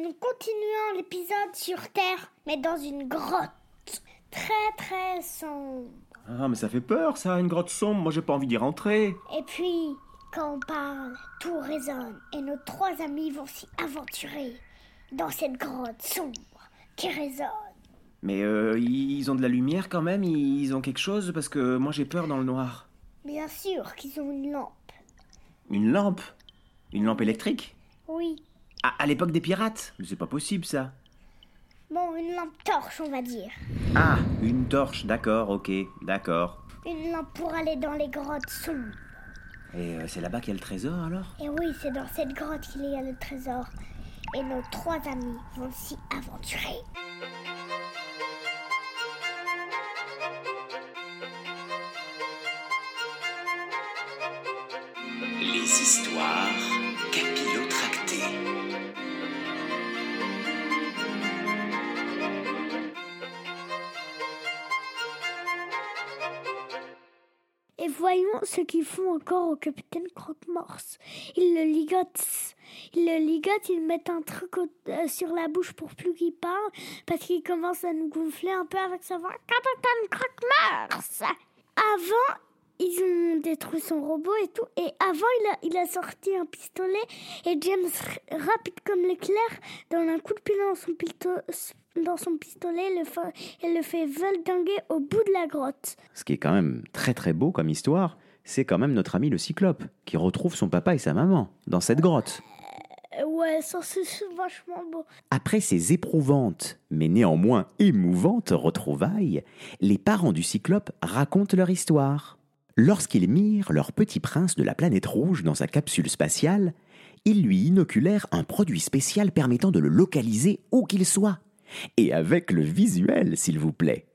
Nous continuons l'épisode sur Terre, mais dans une grotte. Très très sombre. Ah, mais ça fait peur, ça, une grotte sombre. Moi, j'ai pas envie d'y rentrer. Et puis, quand on parle, tout résonne. Et nos trois amis vont s'y aventurer dans cette grotte sombre qui résonne. Mais euh, ils ont de la lumière quand même Ils ont quelque chose Parce que moi, j'ai peur dans le noir. Bien sûr qu'ils ont une lampe. Une lampe? Une lampe électrique? Oui. À l'époque des pirates Mais c'est pas possible, ça. Bon, une lampe torche, on va dire. Ah, une torche, d'accord, ok, d'accord. Une lampe pour aller dans les grottes sombres. Et euh, c'est là-bas qu'il y a le trésor alors? Et oui, c'est dans cette grotte qu'il y a le trésor. Et nos trois amis vont s'y aventurer. Les histoires capillotractées. Voyons ce qu'ils font encore au capitaine Croque-Morse. Ils le ligotent. Ils le ligotent, ils mettent un truc euh, sur la bouche pour plus qu'il parle, parce qu'il commence à nous gonfler un peu avec sa voix. Capitaine Croque-Morse Avant, ils ont détruit son robot et tout. Et avant, il a, sorti un pistolet. Et James, rapide comme l'éclair, donne un coup de pied dans son, pisto- dans son pistolet le fa- et le fait valdinguer au bout de la grotte. Ce qui est quand même très très beau comme histoire, c'est quand même notre ami le cyclope, qui retrouve son papa et sa maman dans cette grotte. Euh, Ouais, ça c'est vachement beau. Après ces éprouvantes, mais néanmoins émouvantes retrouvailles, les parents du cyclope racontent leur histoire. Lorsqu'ils mirent leur petit prince de la planète rouge dans sa capsule spatiale, ils lui inoculèrent un produit spécial permettant de le localiser où qu'il soit. Et avec le visuel, s'il vous plaît.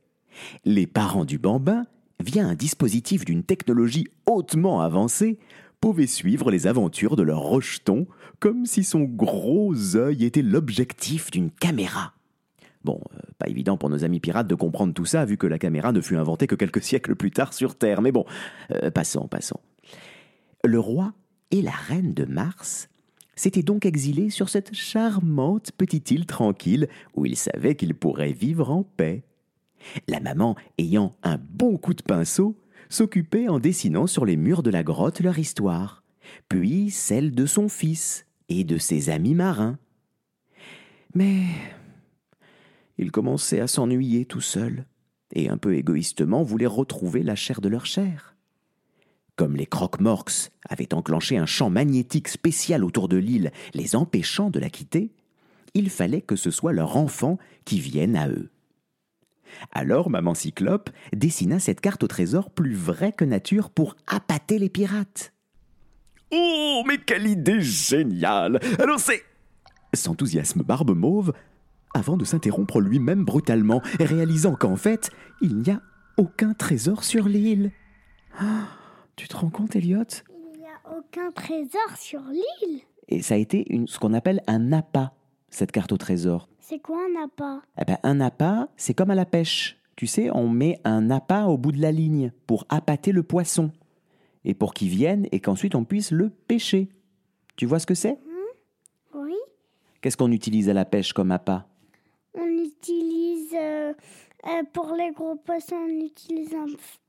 Les parents du bambin, via un dispositif d'une technologie hautement avancée, pouvaient suivre les aventures de leur rejeton comme si son gros œil était l'objectif d'une caméra. Bon, euh, pas évident pour nos amis pirates de comprendre tout ça, vu que la caméra ne fut inventée que quelques siècles plus tard sur Terre. Mais bon, euh, passons, passons. Le roi et la reine de Mars s'étaient donc exilés sur cette charmante petite île tranquille où ils savaient qu'ils pourraient vivre en paix. La maman, ayant un bon coup de pinceau, s'occupait en dessinant sur les murs de la grotte leur histoire, puis celle de son fils et de ses amis marins. Mais ils commençaient à s'ennuyer tout seuls, et un peu égoïstement voulaient retrouver la chair de leur chair. Comme les croque-morx avaient enclenché un champ magnétique spécial autour de l'île, les empêchant de la quitter, il fallait que ce soit leur enfant qui vienne à eux. Alors maman Cyclope dessina cette carte au trésor plus vraie que nature pour appâter les pirates. Oh, mais quelle idée géniale Alors c'est... s'enthousiasme Barbe Mauve avant de s'interrompre lui-même brutalement, réalisant qu'en fait, il n'y a aucun trésor sur l'île. Tu te rends compte, Elliot? Il n'y a aucun trésor sur l'île. Et ça a été une, ce qu'on appelle un appât, cette carte au trésor. C'est quoi un appât? Eh ben, un appât, c'est comme à la pêche. Tu sais, on met un appât au bout de la ligne pour appâter le poisson. Et pour qu'il vienne et qu'ensuite on puisse le pêcher. Tu vois ce que c'est? Oui. Qu'est-ce qu'on utilise à la pêche comme appât? On utilise. Euh, pour les gros poissons, on utilise un,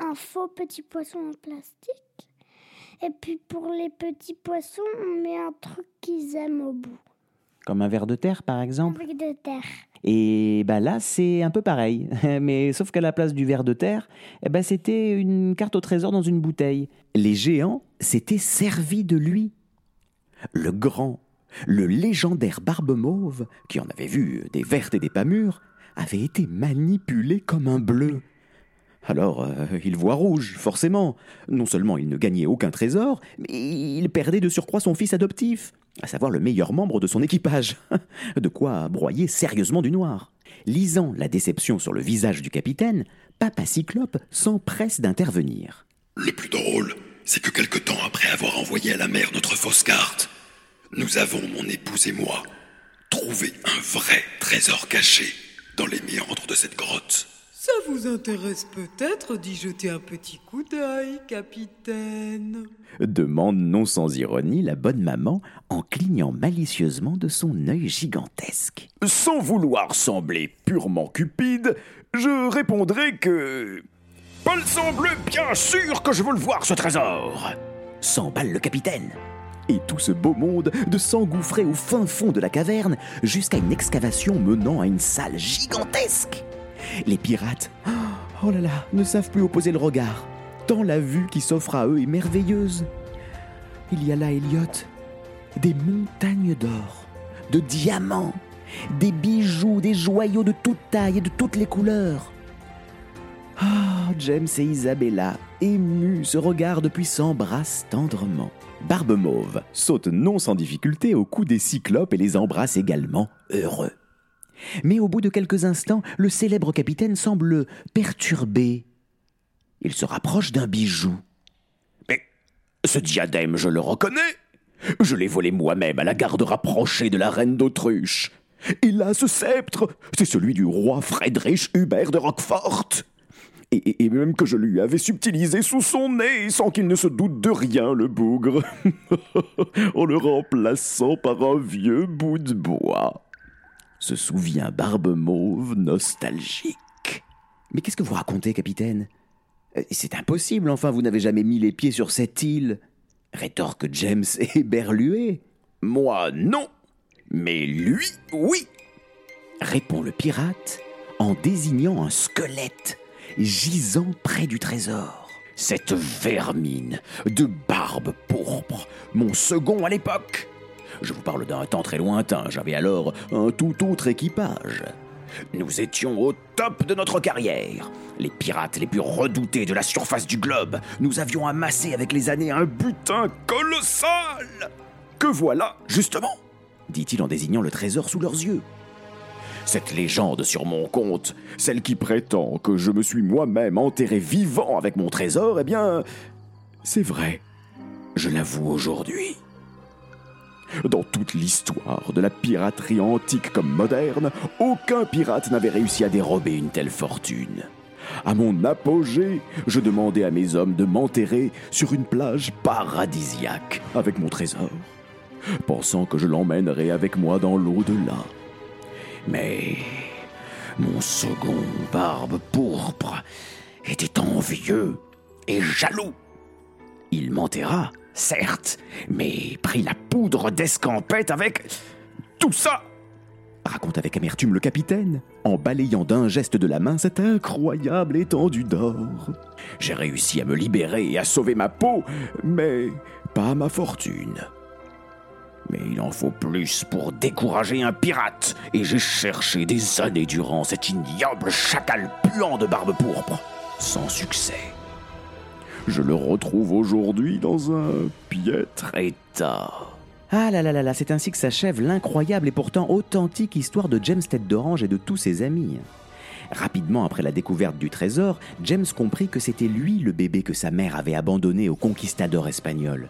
un faux petit poisson en plastique. Et puis pour les petits poissons, on met un truc qu'ils aiment au bout. Comme un ver de terre, par exemple Avec de terre. Et bah là, c'est un peu pareil. Mais sauf qu'à la place du ver de terre, eh ben, c'était une carte au trésor dans une bouteille. Les géants s'étaient servis de lui. Le grand, le légendaire Barbe Mauve, qui en avait vu des vertes et des pas mûres, avait été manipulé comme un bleu. Alors, euh, il voit rouge, forcément. Non seulement il ne gagnait aucun trésor, mais il perdait de surcroît son fils adoptif, à savoir le meilleur membre de son équipage. de quoi broyer sérieusement du noir. Lisant la déception sur le visage du capitaine, Papa Cyclope s'empresse d'intervenir. Le plus drôle, c'est que quelque temps après avoir envoyé à la mer notre fausse carte, nous avons, mon épouse et moi, trouvé un vrai trésor caché dans les méandres de cette grotte. Ça vous intéresse peut-être d'y jeter un petit coup d'œil, capitaine demande non sans ironie la bonne maman en clignant malicieusement de son œil gigantesque. Sans vouloir sembler purement cupide, je répondrai que. Pas le semble bien sûr que je veux le voir, ce trésor S'emballe le capitaine. Et tout ce beau monde de s'engouffrer au fin fond de la caverne jusqu'à une excavation menant à une salle gigantesque. Les pirates, oh là là, ne savent plus opposer le regard, tant la vue qui s'offre à eux est merveilleuse. Il y a là, Elliot, des montagnes d'or, de diamants, des bijoux, des joyaux de toute taille et de toutes les couleurs. Ah, James et Isabella, émus, se regardent puis s'embrassent tendrement. Barbe Mauve saute non sans difficulté au cou des cyclopes et les embrasse également, heureux. Mais au bout de quelques instants, le célèbre capitaine semble perturbé. Il se rapproche d'un bijou. Mais ce diadème, je le reconnais. Je l'ai volé moi-même à la garde rapprochée de la reine d'Autruche. Et là, ce sceptre, c'est celui du roi Friedrich Hubert de Roquefort. Et, et, même que je lui avais subtilisé sous son nez sans qu'il ne se doute de rien, le bougre, en le remplaçant par un vieux bout de bois. Se souvient Barbe Mauve nostalgique. Mais qu'est-ce que vous racontez, capitaine? Euh, C'est impossible, enfin, vous n'avez jamais mis les pieds sur cette île. Rétorque James éberlué. Moi, non. Mais lui, oui. Répond le pirate en désignant un squelette gisant près du trésor. Cette vermine de barbe pourpre, mon second à l'époque. Je vous parle d'un temps très lointain, j'avais alors un tout autre équipage. Nous étions au top de notre carrière. Les pirates les plus redoutés de la surface du globe. Nous avions amassé avec les années un butin colossal. Que voilà, justement, dit-il en désignant le trésor sous leurs yeux. Cette légende sur mon compte, celle qui prétend que je me suis moi-même enterré vivant avec mon trésor, eh bien, c'est vrai. Je l'avoue aujourd'hui. Dans toute l'histoire de la piraterie antique comme moderne, aucun pirate n'avait réussi à dérober une telle fortune. À mon apogée, je demandais à mes hommes de m'enterrer sur une plage paradisiaque avec mon trésor, pensant que je l'emmènerais avec moi dans l'au-delà. Mais mon second barbe pourpre était envieux et jaloux. Il m'enterra, certes, mais prit la poudre d'escampette avec tout ça. Raconte avec amertume le capitaine, en balayant d'un geste de la main cette incroyable étendue d'or. J'ai réussi à me libérer et à sauver ma peau, mais pas ma fortune. Mais il en faut plus pour décourager un pirate, et j'ai cherché des années durant cet ignoble chacal puant de barbe pourpre, sans succès. Je le retrouve aujourd'hui dans un piètre état. Ah là là là là, c'est ainsi que s'achève l'incroyable et pourtant authentique histoire de James Tête d'Orange et de tous ses amis. Rapidement après la découverte du trésor, James comprit que c'était lui le bébé que sa mère avait abandonné aux conquistadors espagnols.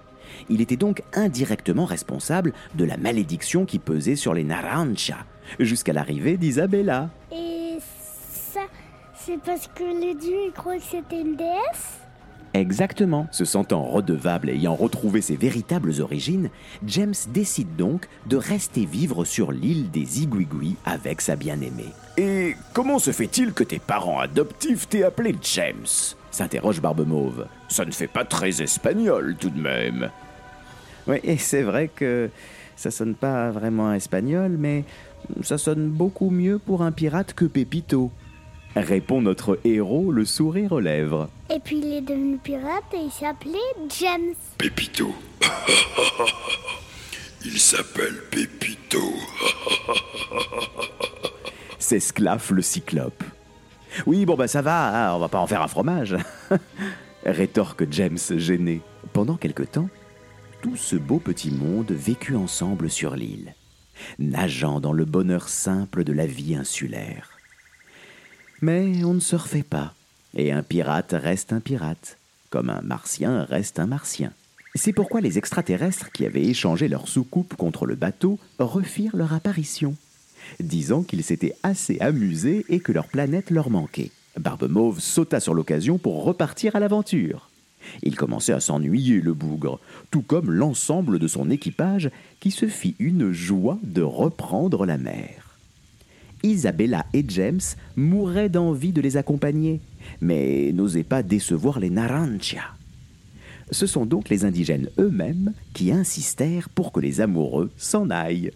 Il était donc indirectement responsable de la malédiction qui pesait sur les Narancha, jusqu'à l'arrivée d'Isabella. Et ça, c'est parce que les dieux croient que c'était une déesse? Exactement. Se sentant redevable et ayant retrouvé ses véritables origines, James décide donc de rester vivre sur l'île des Iguigui avec sa bien-aimée. Et comment se fait-il que tes parents adoptifs t'aient appelé James? s'interroge Barbe Mauve. Ça ne fait pas très espagnol tout de même. Oui, et c'est vrai que ça sonne pas vraiment espagnol, mais ça sonne beaucoup mieux pour un pirate que Pépito. Répond notre héros, le sourire aux lèvres. Et puis il est devenu pirate et il s'appelait James. Pépito. Il s'appelle Pépito. S'esclaffe le cyclope. Oui, bon bah ça va, hein, on va pas en faire un fromage. Rétorque James gêné. Pendant quelque temps, tout ce beau petit monde vécut ensemble sur l'île, nageant dans le bonheur simple de la vie insulaire. Mais on ne se refait pas, et un pirate reste un pirate, comme un martien reste un martien. C'est pourquoi les extraterrestres qui avaient échangé leur soucoupe contre le bateau refirent leur apparition, disant qu'ils s'étaient assez amusés et que leur planète leur manquait. Barbe Mauve sauta sur l'occasion pour repartir à l'aventure. Il commençait à s'ennuyer, le bougre, tout comme l'ensemble de son équipage qui se fit une joie de reprendre la mer. Isabella et James mouraient d'envie de les accompagner, mais n'osaient pas décevoir les Narantia. Ce sont donc les indigènes eux-mêmes qui insistèrent pour que les amoureux s'en aillent.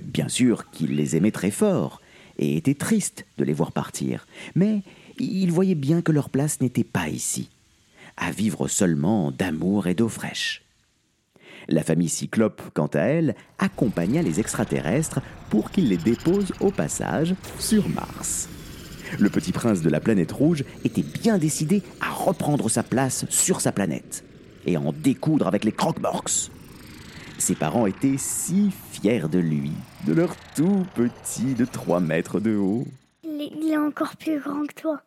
Bien sûr qu'ils les aimaient très fort et étaient tristes de les voir partir, mais ils voyaient bien que leur place n'était pas ici, à vivre seulement d'amour et d'eau fraîche. La famille Cyclope, quant à elle, accompagna les extraterrestres pour qu'ils les déposent au passage sur Mars. Le petit prince de la planète rouge était bien décidé à reprendre sa place sur sa planète et à en découdre avec les croque-morks. Ses parents étaient si fiers de lui, de leur tout petit de 3 mètres de haut. Il est, il est encore plus grand que toi.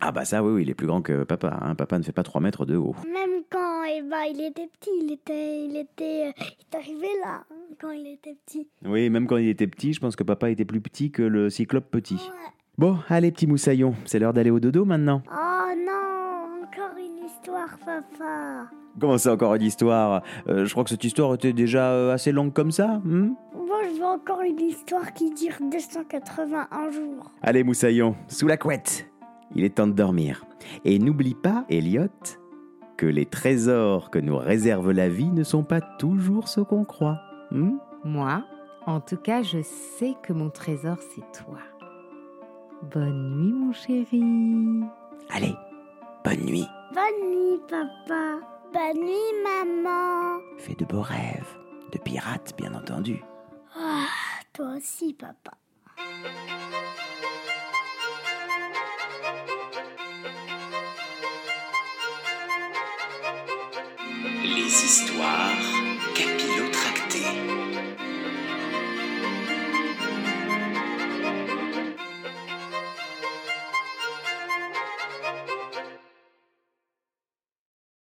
Ah bah ça oui, oui, il est plus grand que papa. hein. Papa ne fait pas 3 mètres de haut. Même quand eh ben, il était petit, il était, il était, euh, il est arrivé là hein, quand il était petit. Oui, même quand il était petit, je pense que papa était plus petit que le cyclope petit. Ouais. Bon, allez petit moussaillon, c'est l'heure d'aller au dodo maintenant. Oh non, encore une histoire, papa. Comment ça encore une histoire? Euh, Je crois que cette histoire était déjà euh, assez longue comme ça. hmm? Moi, je veux encore une histoire qui dure 281 jours. Allez moussaillon, sous la couette. Il est temps de dormir. Et n'oublie pas, Elliot, que les trésors que nous réserve la vie ne sont pas toujours ce qu'on croit. hmm? Moi, en tout cas, je sais que mon trésor, c'est toi. Bonne nuit, mon chéri. Allez, bonne nuit. Bonne nuit, papa. Bonne nuit, maman. Fais de beaux rêves, de pirates bien entendu. Ah, toi aussi, papa. Les histoires capillotractées.